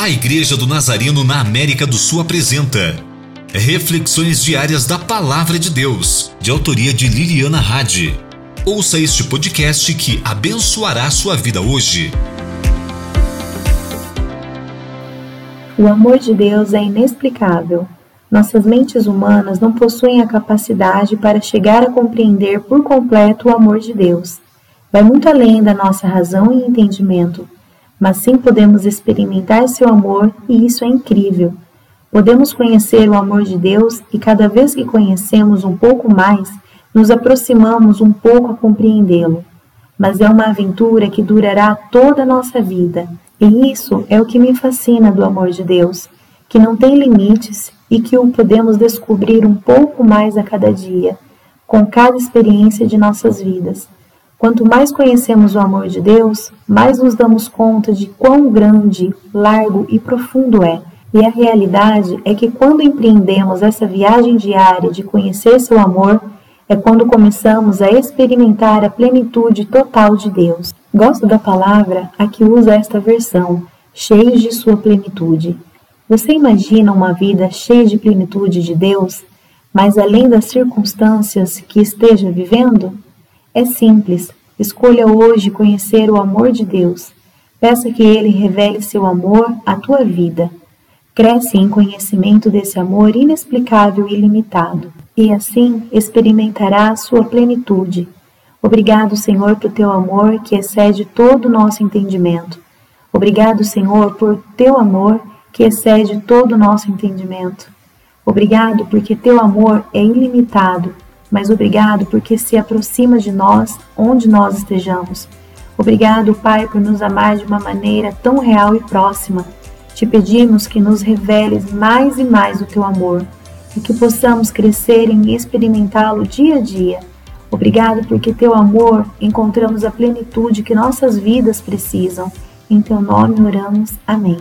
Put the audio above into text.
A Igreja do Nazareno na América do Sul apresenta Reflexões Diárias da Palavra de Deus, de autoria de Liliana Hadi. Ouça este podcast que abençoará sua vida hoje. O amor de Deus é inexplicável. Nossas mentes humanas não possuem a capacidade para chegar a compreender por completo o amor de Deus. Vai muito além da nossa razão e entendimento, mas sim podemos experimentar seu amor e isso é incrível. Podemos conhecer o amor de Deus e cada vez que conhecemos um pouco mais, nos aproximamos um pouco a compreendê-lo. Mas é uma aventura que durará toda a nossa vida, e isso é o que me fascina do amor de Deus, que não tem limites e que o podemos descobrir um pouco mais a cada dia, com cada experiência de nossas vidas. Quanto mais conhecemos o amor de Deus, mais nos damos conta de quão grande, largo e profundo é. E a realidade é que quando empreendemos essa viagem diária de conhecer seu amor, é quando começamos a experimentar a plenitude total de Deus. Gosto da palavra a que usa esta versão, cheios de sua plenitude. Você imagina uma vida cheia de plenitude de Deus, mas além das circunstâncias que esteja vivendo? É simples. Escolha hoje conhecer o amor de Deus. Peça que Ele revele seu amor à tua vida. Cresce em conhecimento desse amor inexplicável e ilimitado, e assim experimentará sua plenitude. Obrigado, Senhor, por teu amor que excede todo o nosso entendimento. Obrigado, Senhor, por teu amor que excede todo o nosso entendimento. Obrigado porque teu amor é ilimitado, mas obrigado porque se aproxima de nós onde nós estejamos. Obrigado, Pai, por nos amar de uma maneira tão real e próxima. Te pedimos que nos reveles mais e mais o teu amor e que possamos crescer em experimentá-lo dia a dia. Obrigado porque teu amor encontramos a plenitude que nossas vidas precisam. Em teu nome oramos. Amém.